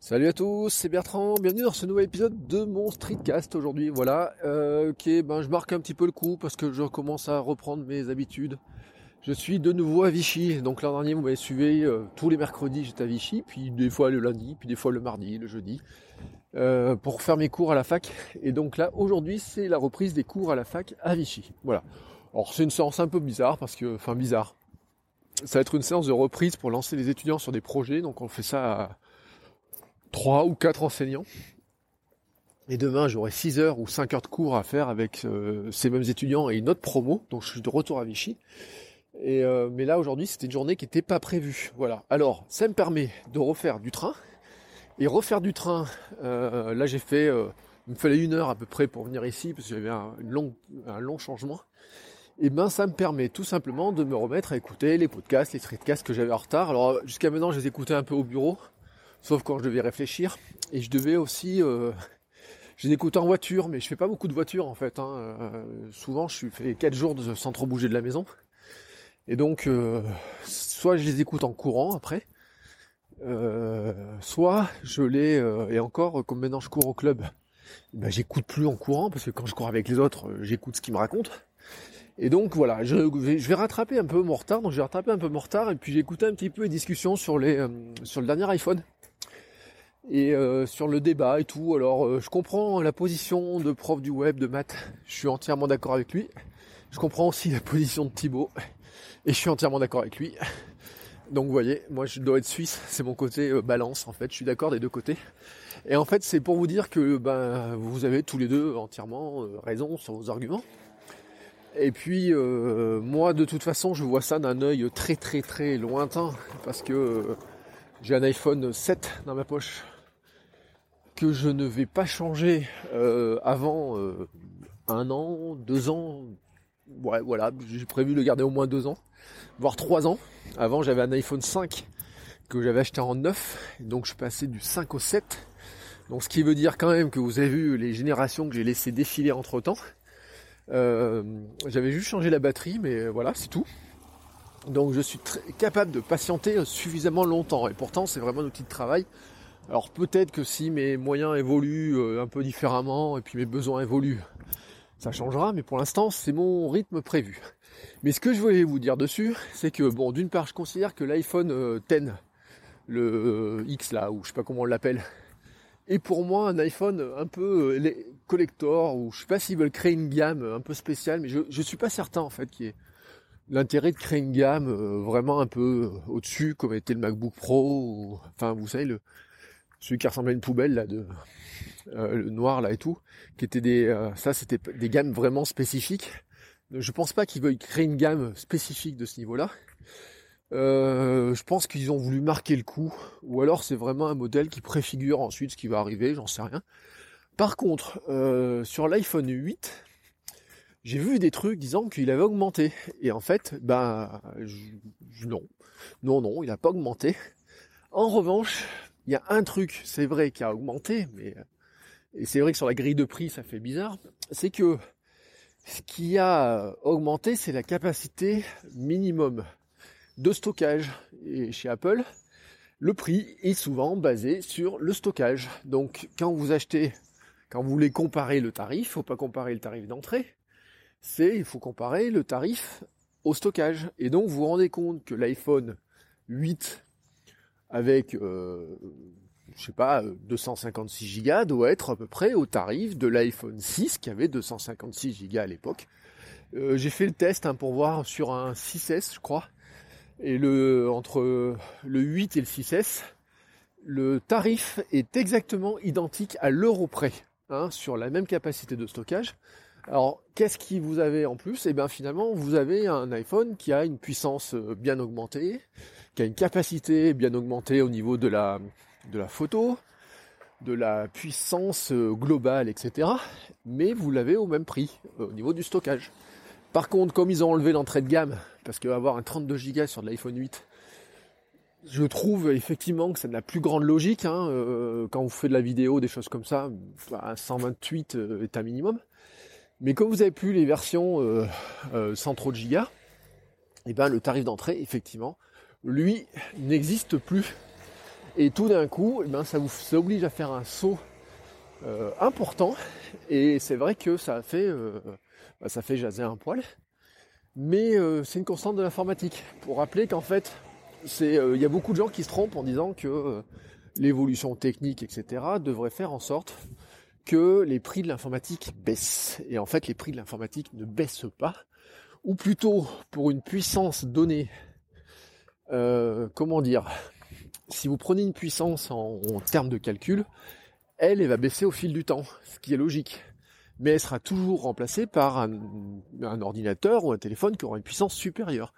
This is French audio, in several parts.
Salut à tous, c'est Bertrand, bienvenue dans ce nouvel épisode de mon streetcast aujourd'hui, voilà, euh, ben je marque un petit peu le coup parce que je commence à reprendre mes habitudes. Je suis de nouveau à Vichy, donc l'an dernier vous m'avez suivi, euh, tous les mercredis j'étais à Vichy, puis des fois le lundi, puis des fois le mardi, le jeudi, euh, pour faire mes cours à la fac, et donc là aujourd'hui c'est la reprise des cours à la fac à Vichy, voilà. Alors c'est une séance un peu bizarre parce que, enfin bizarre, ça va être une séance de reprise pour lancer les étudiants sur des projets, donc on fait ça à trois ou quatre enseignants. Et demain, j'aurai 6 heures ou 5 heures de cours à faire avec euh, ces mêmes étudiants et une autre promo. Donc je suis de retour à Vichy. Et euh, mais là aujourd'hui, c'était une journée qui n'était pas prévue. Voilà. Alors, ça me permet de refaire du train. Et refaire du train, euh, là j'ai fait, il me fallait une heure à peu près pour venir ici parce que j'avais un, long, un long changement. Et ben ça me permet tout simplement de me remettre à écouter les podcasts, les streetcasts que j'avais en retard. Alors jusqu'à maintenant, je les écoutais un peu au bureau sauf quand je devais réfléchir. Et je devais aussi, euh, j'ai écoute en voiture, mais je fais pas beaucoup de voiture en fait. Hein. Euh, souvent, je fais 4 jours sans trop bouger de la maison. Et donc, euh, soit je les écoute en courant après, euh, soit je les et encore comme maintenant je cours au club, ben, j'écoute plus en courant parce que quand je cours avec les autres, j'écoute ce qu'ils me racontent. Et donc voilà, je vais, je vais rattraper un peu mon retard. Donc j'ai rattrapé un peu mon retard et puis j'ai écouté un petit peu les discussions sur les sur le dernier iPhone et euh, sur le débat et tout. Alors euh, je comprends la position de prof du web de maths, je suis entièrement d'accord avec lui. Je comprends aussi la position de Thibaut et je suis entièrement d'accord avec lui. Donc vous voyez, moi je dois être suisse, c'est mon côté euh, balance en fait, je suis d'accord des deux côtés. Et en fait c'est pour vous dire que ben vous avez tous les deux entièrement raison sur vos arguments. Et puis moi de toute façon je vois ça d'un œil très très très lointain parce que j'ai un iPhone 7 dans ma poche que je ne vais pas changer euh, avant euh, un an, deux ans. Ouais, voilà, j'ai prévu de le garder au moins deux ans, voire trois ans. Avant, j'avais un iPhone 5 que j'avais acheté en neuf, donc je passais du 5 au 7. Donc ce qui veut dire quand même que vous avez vu les générations que j'ai laissé défiler entre temps. Euh, j'avais juste changé la batterie, mais voilà, c'est tout. Donc je suis capable de patienter suffisamment longtemps. Et pourtant, c'est vraiment un outil de travail alors peut-être que si mes moyens évoluent euh, un peu différemment et puis mes besoins évoluent, ça changera, mais pour l'instant c'est mon rythme prévu. Mais ce que je voulais vous dire dessus, c'est que bon, d'une part, je considère que l'iPhone 10, euh, le euh, X là, ou je sais pas comment on l'appelle, est pour moi un iPhone un peu collector, ou je sais pas s'ils veulent créer une gamme un peu spéciale, mais je, je suis pas certain en fait qu'il y ait l'intérêt de créer une gamme vraiment un peu au-dessus, comme était le MacBook Pro, ou, enfin vous savez le celui qui ressemblait à une poubelle là de euh, le noir là et tout, qui était des euh, ça c'était des gammes vraiment spécifiques. Je pense pas qu'ils veuillent créer une gamme spécifique de ce niveau-là. Euh, je pense qu'ils ont voulu marquer le coup, ou alors c'est vraiment un modèle qui préfigure ensuite ce qui va arriver, j'en sais rien. Par contre, sur l'iPhone 8, j'ai vu des trucs disant qu'il avait augmenté. Et en fait, ben non. Non, non, il n'a pas augmenté. En revanche, il y a un truc, c'est vrai, qui a augmenté, mais et c'est vrai que sur la grille de prix, ça fait bizarre, c'est que ce qui a augmenté, c'est la capacité minimum de stockage. Et chez Apple, le prix est souvent basé sur le stockage. Donc quand vous achetez, quand vous voulez comparer le tarif, faut pas comparer le tarif d'entrée, c'est il faut comparer le tarif au stockage. Et donc vous vous rendez compte que l'iPhone 8 avec, euh, je sais pas, 256 Go doit être à peu près au tarif de l'iPhone 6 qui avait 256 Go à l'époque. Euh, j'ai fait le test hein, pour voir sur un 6S, je crois, et le entre le 8 et le 6S, le tarif est exactement identique à l'euro près, hein, sur la même capacité de stockage. Alors, qu'est-ce qui vous avez en plus Eh bien, finalement, vous avez un iPhone qui a une puissance euh, bien augmentée, qui a une capacité bien augmentée au niveau de la, de la photo, de la puissance euh, globale, etc. Mais vous l'avez au même prix, euh, au niveau du stockage. Par contre, comme ils ont enlevé l'entrée de gamme, parce qu'avoir un 32 Go sur de l'iPhone 8, je trouve effectivement que ça n'a plus grande logique. Hein, quand vous faites de la vidéo, des choses comme ça, un 128 est un minimum. Mais comme vous avez plus les versions euh, euh, sans trop de gigas, eh ben le tarif d'entrée, effectivement, lui n'existe plus. Et tout d'un coup, eh ben, ça vous oblige à faire un saut euh, important. Et c'est vrai que ça fait, bah, ça fait jaser un poil. Mais c'est une constante de l'informatique. Pour rappeler qu'en fait, il y a beaucoup de gens qui se trompent en disant que l'évolution technique, etc., devrait faire en sorte les prix de l'informatique baissent. Et en fait, les prix de l'informatique ne baissent pas. Ou plutôt, pour une puissance donnée, euh, comment dire, si vous prenez une puissance en, termes de calcul, elle, elle va baisser au fil du temps, ce qui est logique. Mais elle sera toujours remplacée par un ordinateur ou un téléphone qui aura une puissance supérieure.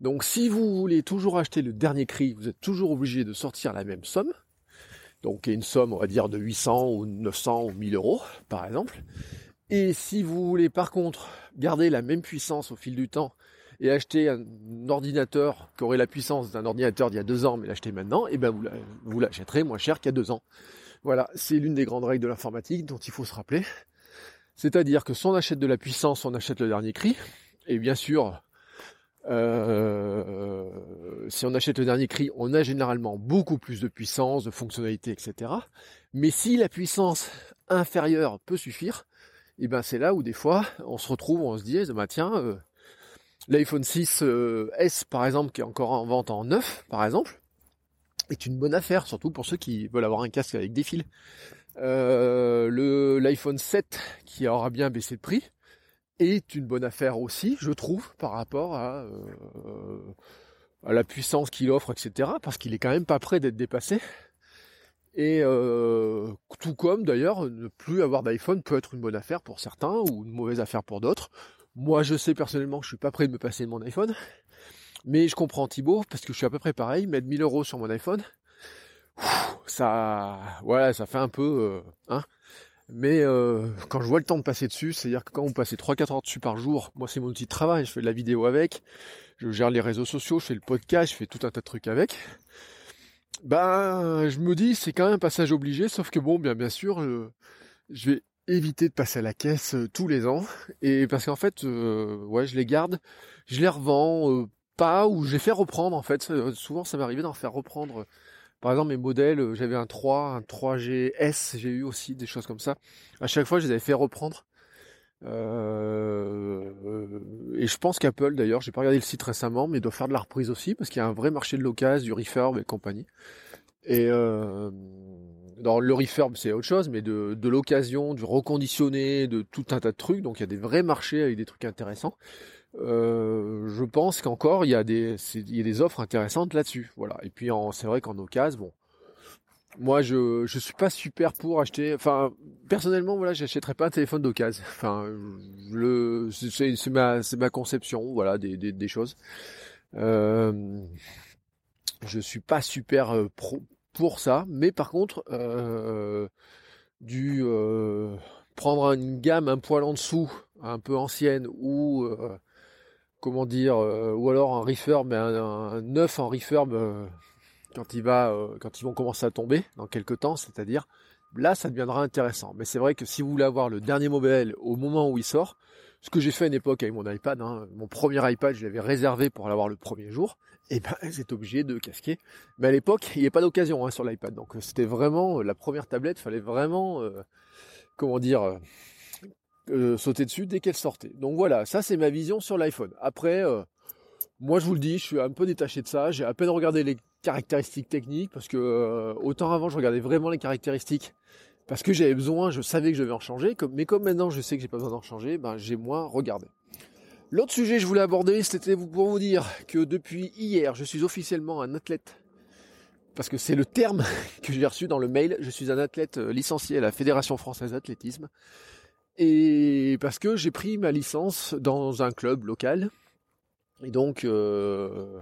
Donc si vous voulez toujours acheter le dernier cri, vous êtes toujours obligé de sortir la même somme donc une somme, on va dire, de 800 ou 900 ou 1000 euros, par exemple. Et si vous voulez par contre garder la même puissance au fil du temps et acheter un ordinateur qui aurait la puissance d'un ordinateur d'il y a deux ans, mais l'acheter maintenant, et eh ben vous l'achèterez moins cher qu'il y a deux ans. Voilà, c'est l'une des grandes règles de l'informatique dont il faut se rappeler. C'est-à-dire que si on achète de la puissance, on achète le dernier cri. Et bien sûr, euh, si on achète le dernier cri, on a généralement beaucoup plus de puissance, de fonctionnalités, etc. Mais si la puissance inférieure peut suffire, et eh ben c'est là où des fois on se retrouve, on se dit, bah tiens, euh, l'iPhone 6 euh, par exemple, qui est encore en vente en neuf, par exemple, est une bonne affaire, surtout pour ceux qui veulent avoir un casque avec des fils. l'iPhone 7 qui aura bien baissé de prix, est une bonne affaire aussi, je trouve, par rapport à, euh, à la puissance qu'il offre, etc. Parce qu'il est quand même pas prêt d'être dépassé. Et euh, tout comme d'ailleurs, ne plus avoir d'iPhone peut être une bonne affaire pour certains ou une mauvaise affaire pour d'autres. Moi, je sais personnellement que je suis pas prêt de me passer de mon iPhone, mais je comprends Thibaut parce que je suis à peu près pareil. Mettre 1000 euros sur mon iPhone, ça, voilà, ça fait un peu, euh, hein, mais euh, quand je vois le temps de passer dessus, c'est-à-dire que quand vous passez 3-4 heures dessus par jour, moi c'est mon outil de travail, je fais de la vidéo avec, je gère les réseaux sociaux, je fais le podcast, je fais tout un tas de trucs avec. Ben, je me dis c'est quand même un passage obligé, sauf que bon, bien sûr, euh, je vais éviter de passer à la caisse euh, tous les ans, et parce qu'en fait, ouais, je les garde, je les revends pas ou je les fais reprendre en fait. souvent, ça arrivé d'en faire reprendre par exemple, mes modèles, euh, j'avais un 3, un 3GS, j'ai eu aussi des choses comme ça. À chaque fois, je les avais fait reprendre. Euh, et je pense qu'Apple, d'ailleurs, j'ai pas regardé le site récemment, mais doit faire de la reprise aussi, parce qu'il y a un vrai marché de l'occasion, du refurb et compagnie. Et euh, dans le refurb, c'est autre chose, mais de, de l'occasion, du reconditionné, de tout un tas de trucs. Donc il y a des vrais marchés avec des trucs intéressants. Euh, je pense qu'encore il y a des il y a des offres intéressantes là-dessus. Voilà. Et puis c'est vrai qu'en occasion, bon, moi je je suis pas super pour acheter. Enfin personnellement voilà, j'achèterais pas un téléphone d'occasion. Enfin c'est ma c'est ma conception voilà des des, des choses. Euh, je suis pas super euh, pro pour ça, mais par contre euh, du prendre une gamme un poil en dessous, un peu ancienne ou comment dire, euh, ou alors un refurb, mais un, neuf en refurb euh, quand il va, euh, quand ils vont commencer à tomber dans quelques temps, c'est-à-dire là, ça deviendra intéressant. Mais c'est vrai que si vous voulez avoir le dernier modèle au moment où il sort, ce que j'ai fait à une époque avec mon iPad, hein, mon premier iPad, je l'avais réservé pour l'avoir le premier jour, et ben c'est obligé de casquer. Mais à l'époque, il n'y avait pas d'occasion hein, sur l'iPad, donc c'était vraiment la première tablette, fallait vraiment, comment dire euh, sauter dessus dès qu'elle sortait. Donc voilà, ça c'est ma vision sur l'iPhone. Après, euh, moi je vous le dis, je suis un peu détaché de ça. J'ai à peine regardé les caractéristiques techniques parce que euh, autant avant je regardais vraiment les caractéristiques parce que j'avais besoin, je savais que je devais en changer. mais comme maintenant je sais que j'ai pas besoin d'en changer, ben j'ai moins regardé. L'autre sujet que je voulais aborder, c'était pour vous dire que depuis hier, je suis officiellement un athlète parce que c'est le terme que j'ai reçu dans le mail. Je suis un athlète licencié à la Fédération française d'athlétisme. Et parce que j'ai pris ma licence dans un club local. Et donc, euh,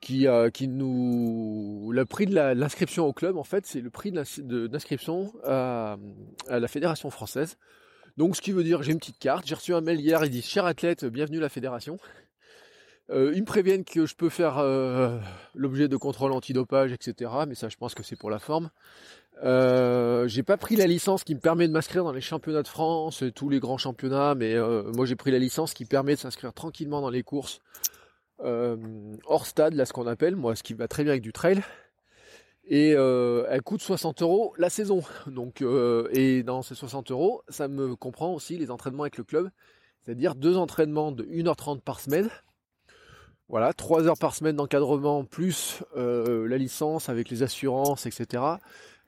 qui, qui nous. Le prix de l'inscription au club, en fait, c'est le prix de l'inscription à, la Fédération française. Donc, ce qui veut dire, j'ai une petite carte. J'ai reçu un mail hier, il dit Cher athlète, bienvenue à la Fédération. Euh, ils me préviennent que je peux faire euh, l'objet de contrôle antidopage, etc. Mais ça, je pense que c'est pour la forme. Euh, j'ai pas pris la licence qui me permet de m'inscrire dans les championnats de France, tous les grands championnats, mais euh, moi j'ai pris la licence qui permet de s'inscrire tranquillement dans les courses hors stade, là ce qu'on appelle, moi ce qui va très bien avec du trail. Et elle coûte 60 euros la saison. Donc et dans ces 60 euros, ça me comprend aussi les entraînements avec le club, c'est-à-dire deux entraînements de 1h30 par semaine voilà, trois heures par semaine d'encadrement plus euh, la licence avec les assurances, etc.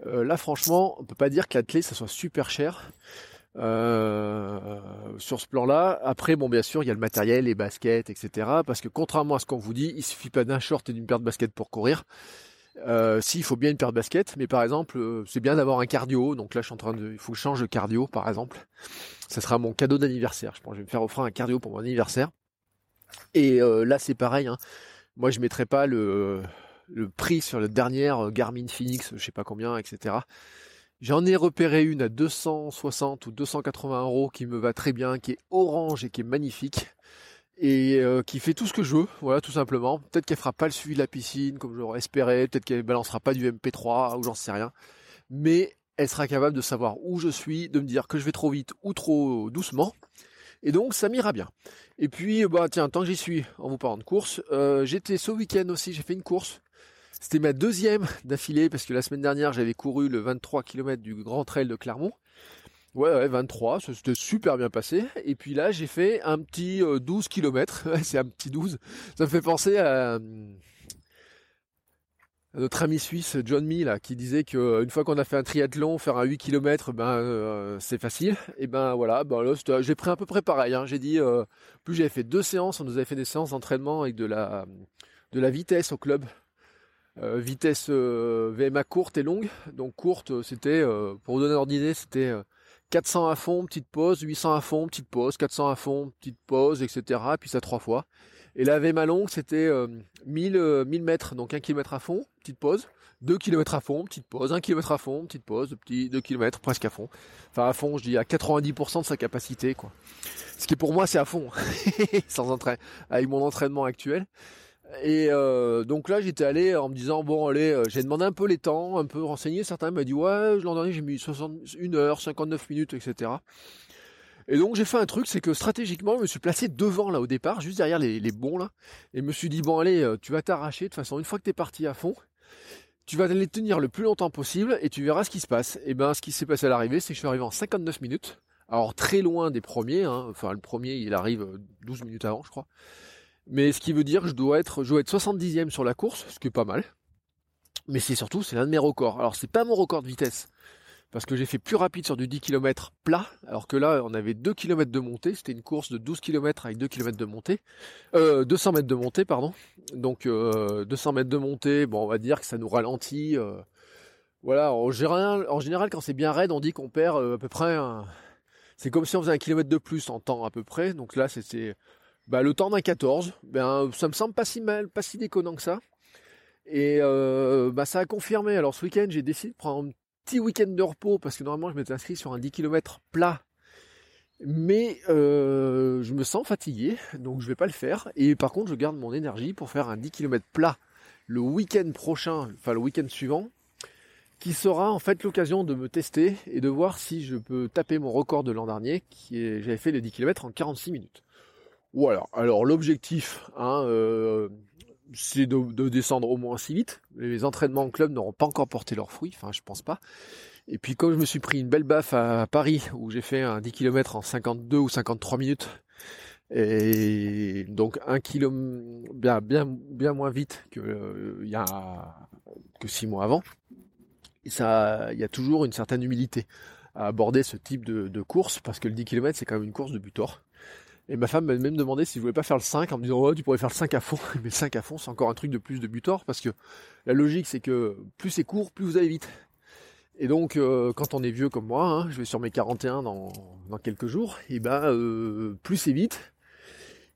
Euh, là, franchement, on peut pas dire que l'athlète ça soit super cher. Euh, sur ce plan-là. Après, bon, bien sûr, il y a le matériel, les baskets, etc. Parce que contrairement à ce qu'on vous dit, il suffit pas d'un short et d'une paire de baskets pour courir. Euh, si, il faut bien une paire de baskets, mais par exemple, c'est bien d'avoir un cardio. Donc là, je suis en train de, il faut que je change de cardio, par exemple. Ça sera mon cadeau d'anniversaire. Je pense que je vais me faire offrir un cardio pour mon anniversaire. Et euh, là, c'est pareil. Hein. Moi, je mettrai pas le, le prix sur la dernière Garmin Phoenix, je sais pas combien, etc. J'en ai repéré une à 260 ou 280 euros qui me va très bien, qui est orange et qui est magnifique et euh, qui fait tout ce que je veux, voilà, tout simplement. Peut-être qu'elle fera pas le suivi de la piscine comme j'aurais espéré, peut-être qu'elle balancera pas du MP3 ou j'en sais rien, mais elle sera capable de savoir où je suis, de me dire que je vais trop vite ou trop doucement, et donc ça m'ira bien. Et puis, bah tiens, tant que j'y suis, en vous parlant de course, euh, j'étais ce week-end aussi, j'ai fait une course. C'était ma deuxième d'affilée, parce que la semaine dernière, j'avais couru le 23 km du Grand Trail de Clermont. Ouais, ouais, 23, ça s'était super bien passé. Et puis là, j'ai fait un petit 12 km. c'est un petit 12. Ça me fait penser à, notre ami suisse John Mee qui disait que euh, une fois qu'on a fait un triathlon, faire un 8 km, ben euh, c'est facile. Et ben voilà, ben j'ai pris à peu près pareil. Hein. J'ai dit, euh, plus j'avais fait deux séances, on nous avait fait des séances d'entraînement avec de la de la vitesse au club. vitesse VMA courte et longue. Donc courte, c'était, pour vous donner un d'idée, c'était 400 à fond, petite pause, 800 à fond, petite pause, 400 à fond, petite pause, etc. puis ça trois fois. Et la longue, c'était 1000, 1000 mètres, donc 1 km à fond, petite pause. 2 km à fond, petite pause, 1 km à fond, petite pause, petit 2 km presque à fond. Enfin à fond, je dis à 90% de sa capacité quoi. Ce qui pour moi c'est à fond, sans entraînement, avec mon entraînement actuel. Et euh, donc là j'étais allé en me disant bon allez, euh, j'ai demandé un peu les temps, un peu renseigné. Certains m'ont dit ouais l'an dernier j'ai mis 61 heures, 59 minutes, etc. Et donc j'ai fait un truc, c'est que stratégiquement, je me suis placé devant là au départ, juste derrière les, bons là, et me suis dit bon allez, euh, tu vas t'arracher de toute façon. Une fois que t'es parti à fond, tu vas les tenir le plus longtemps possible et tu verras ce qui se passe. Et ben ce qui s'est passé à l'arrivée, c'est que je suis arrivé en 59 minutes. Alors très loin des premiers, hein. enfin le premier il arrive 12 minutes avant je crois. Mais ce qui veut dire que je dois être, je dois être 70e sur la course, ce qui est pas mal. Mais c'est surtout, c'est l'un de mes records. Alors c'est pas mon record de vitesse parce que j'ai fait plus rapide sur du 10 km plat, alors que là on avait 2 km de montée, c'était une course de 12 km avec 2 km de montée, euh, 200 mètres de montée pardon, donc euh, 200 mètres de montée, bon on va dire que ça nous ralentit, euh, voilà, en général, quand c'est bien raide on dit qu'on perd euh, à peu près, c'est comme si on faisait un kilomètre de plus en temps à peu près, donc là c'était bah, le temps d'un 14, ben ça me semble pas si mal, pas si déconnant que ça. Et euh, bah, ça a confirmé. Alors ce week-end, j'ai décidé de prendre petit week-end de repos parce que normalement je m'étais inscrit sur un 10 km plat. Mais euh, je me sens fatigué, donc je vais pas le faire. Et par contre, je garde mon énergie pour faire un 10 km plat le week-end prochain, enfin le week-end suivant, qui sera en fait l'occasion de me tester et de voir si je peux taper mon record de l'an dernier, qui est j'avais fait les 10 km en 46 minutes. Voilà. Alors l'objectif, hein, euh, c'est de, descendre au moins si vite. Les entraînements en club n'auront pas encore porté leurs fruits, enfin je pense pas. Et puis comme je me suis pris une belle baffe à Paris, où j'ai fait un 10 km en 52 ou 53 minutes, et donc un kilomètre bien bien bien moins vite que six mois avant. Ça, il y a toujours une certaine humilité à aborder ce type de, de course parce que le 10 km c'est quand même une course de butor. Et ma femme m'a même demandé si je voulais pas faire le 5 en me disant, oh, tu pourrais faire le 5 à fond. Mais le 5 à fond, c'est encore un truc de plus de butor parce que la logique, c'est que plus c'est court, plus vous allez vite. Et donc, euh, quand on est vieux comme moi, hein, je vais sur mes 41 dans, dans quelques jours, et ben euh, plus c'est vite,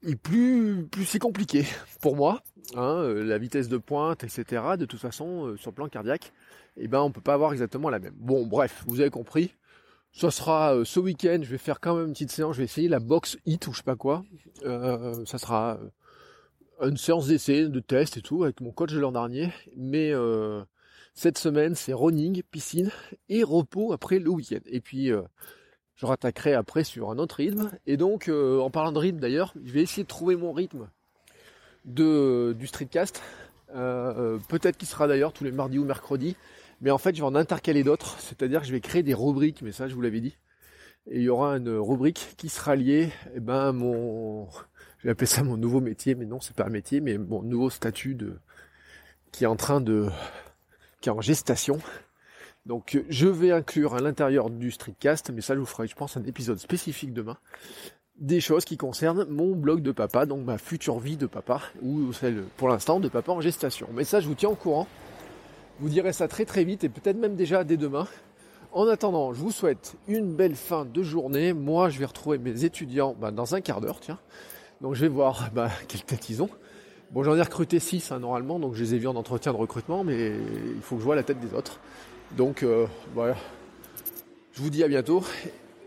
et plus, plus c'est compliqué pour moi. Hein, euh, la vitesse de pointe, etc. De toute façon, sur le plan cardiaque, et ben on peut pas avoir exactement la même. Bon, bref, vous avez compris. Ça sera ce week-end, je vais faire quand même une petite séance, je vais essayer la box hit ou je sais pas quoi. ça sera une séance d'essai, de test et tout, avec mon coach de l'an dernier. Mais cette semaine, c'est running, piscine et repos après le week-end. Et puis, euh, je rattaquerai après sur un autre rythme. Et donc, euh, en parlant de rythme d'ailleurs, je vais essayer de trouver mon rythme du streetcast. Euh, peut-être qu'il sera d'ailleurs tous les mardis ou mercredis. Mais en fait, je vais en intercaler d'autres. C'est-à-dire que je vais créer des rubriques, mais ça, je vous l'avais dit. Et il y aura une rubrique qui sera liée, eh ben, mon, je vais appeler ça mon nouveau métier, mais non, c'est pas un métier, mais mon nouveau statut de, qui est en train de, qui est en gestation. Donc je vais inclure à l'intérieur du streetcast, mais ça je vous ferai je pense un épisode spécifique demain, des choses qui concernent mon blog de papa, donc ma future vie de papa, ou celle pour l'instant de papa en gestation. Mais ça je vous tiens au courant. Vous direz ça très très vite et peut-être même déjà dès demain. En attendant, je vous souhaite une belle fin de journée. Moi je vais retrouver mes étudiants bah, dans un quart d'heure, tiens. Donc je vais voir bah, quelle tête ils ont. Bon, j'en ai recruté 6 hein, normalement, donc je les ai vus en entretien de recrutement, mais il faut que je vois la tête des autres. Donc euh, voilà. Je vous dis à bientôt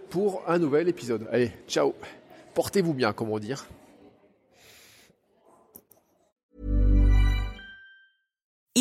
pour un nouvel épisode. Allez, ciao. Portez-vous bien, comment dire.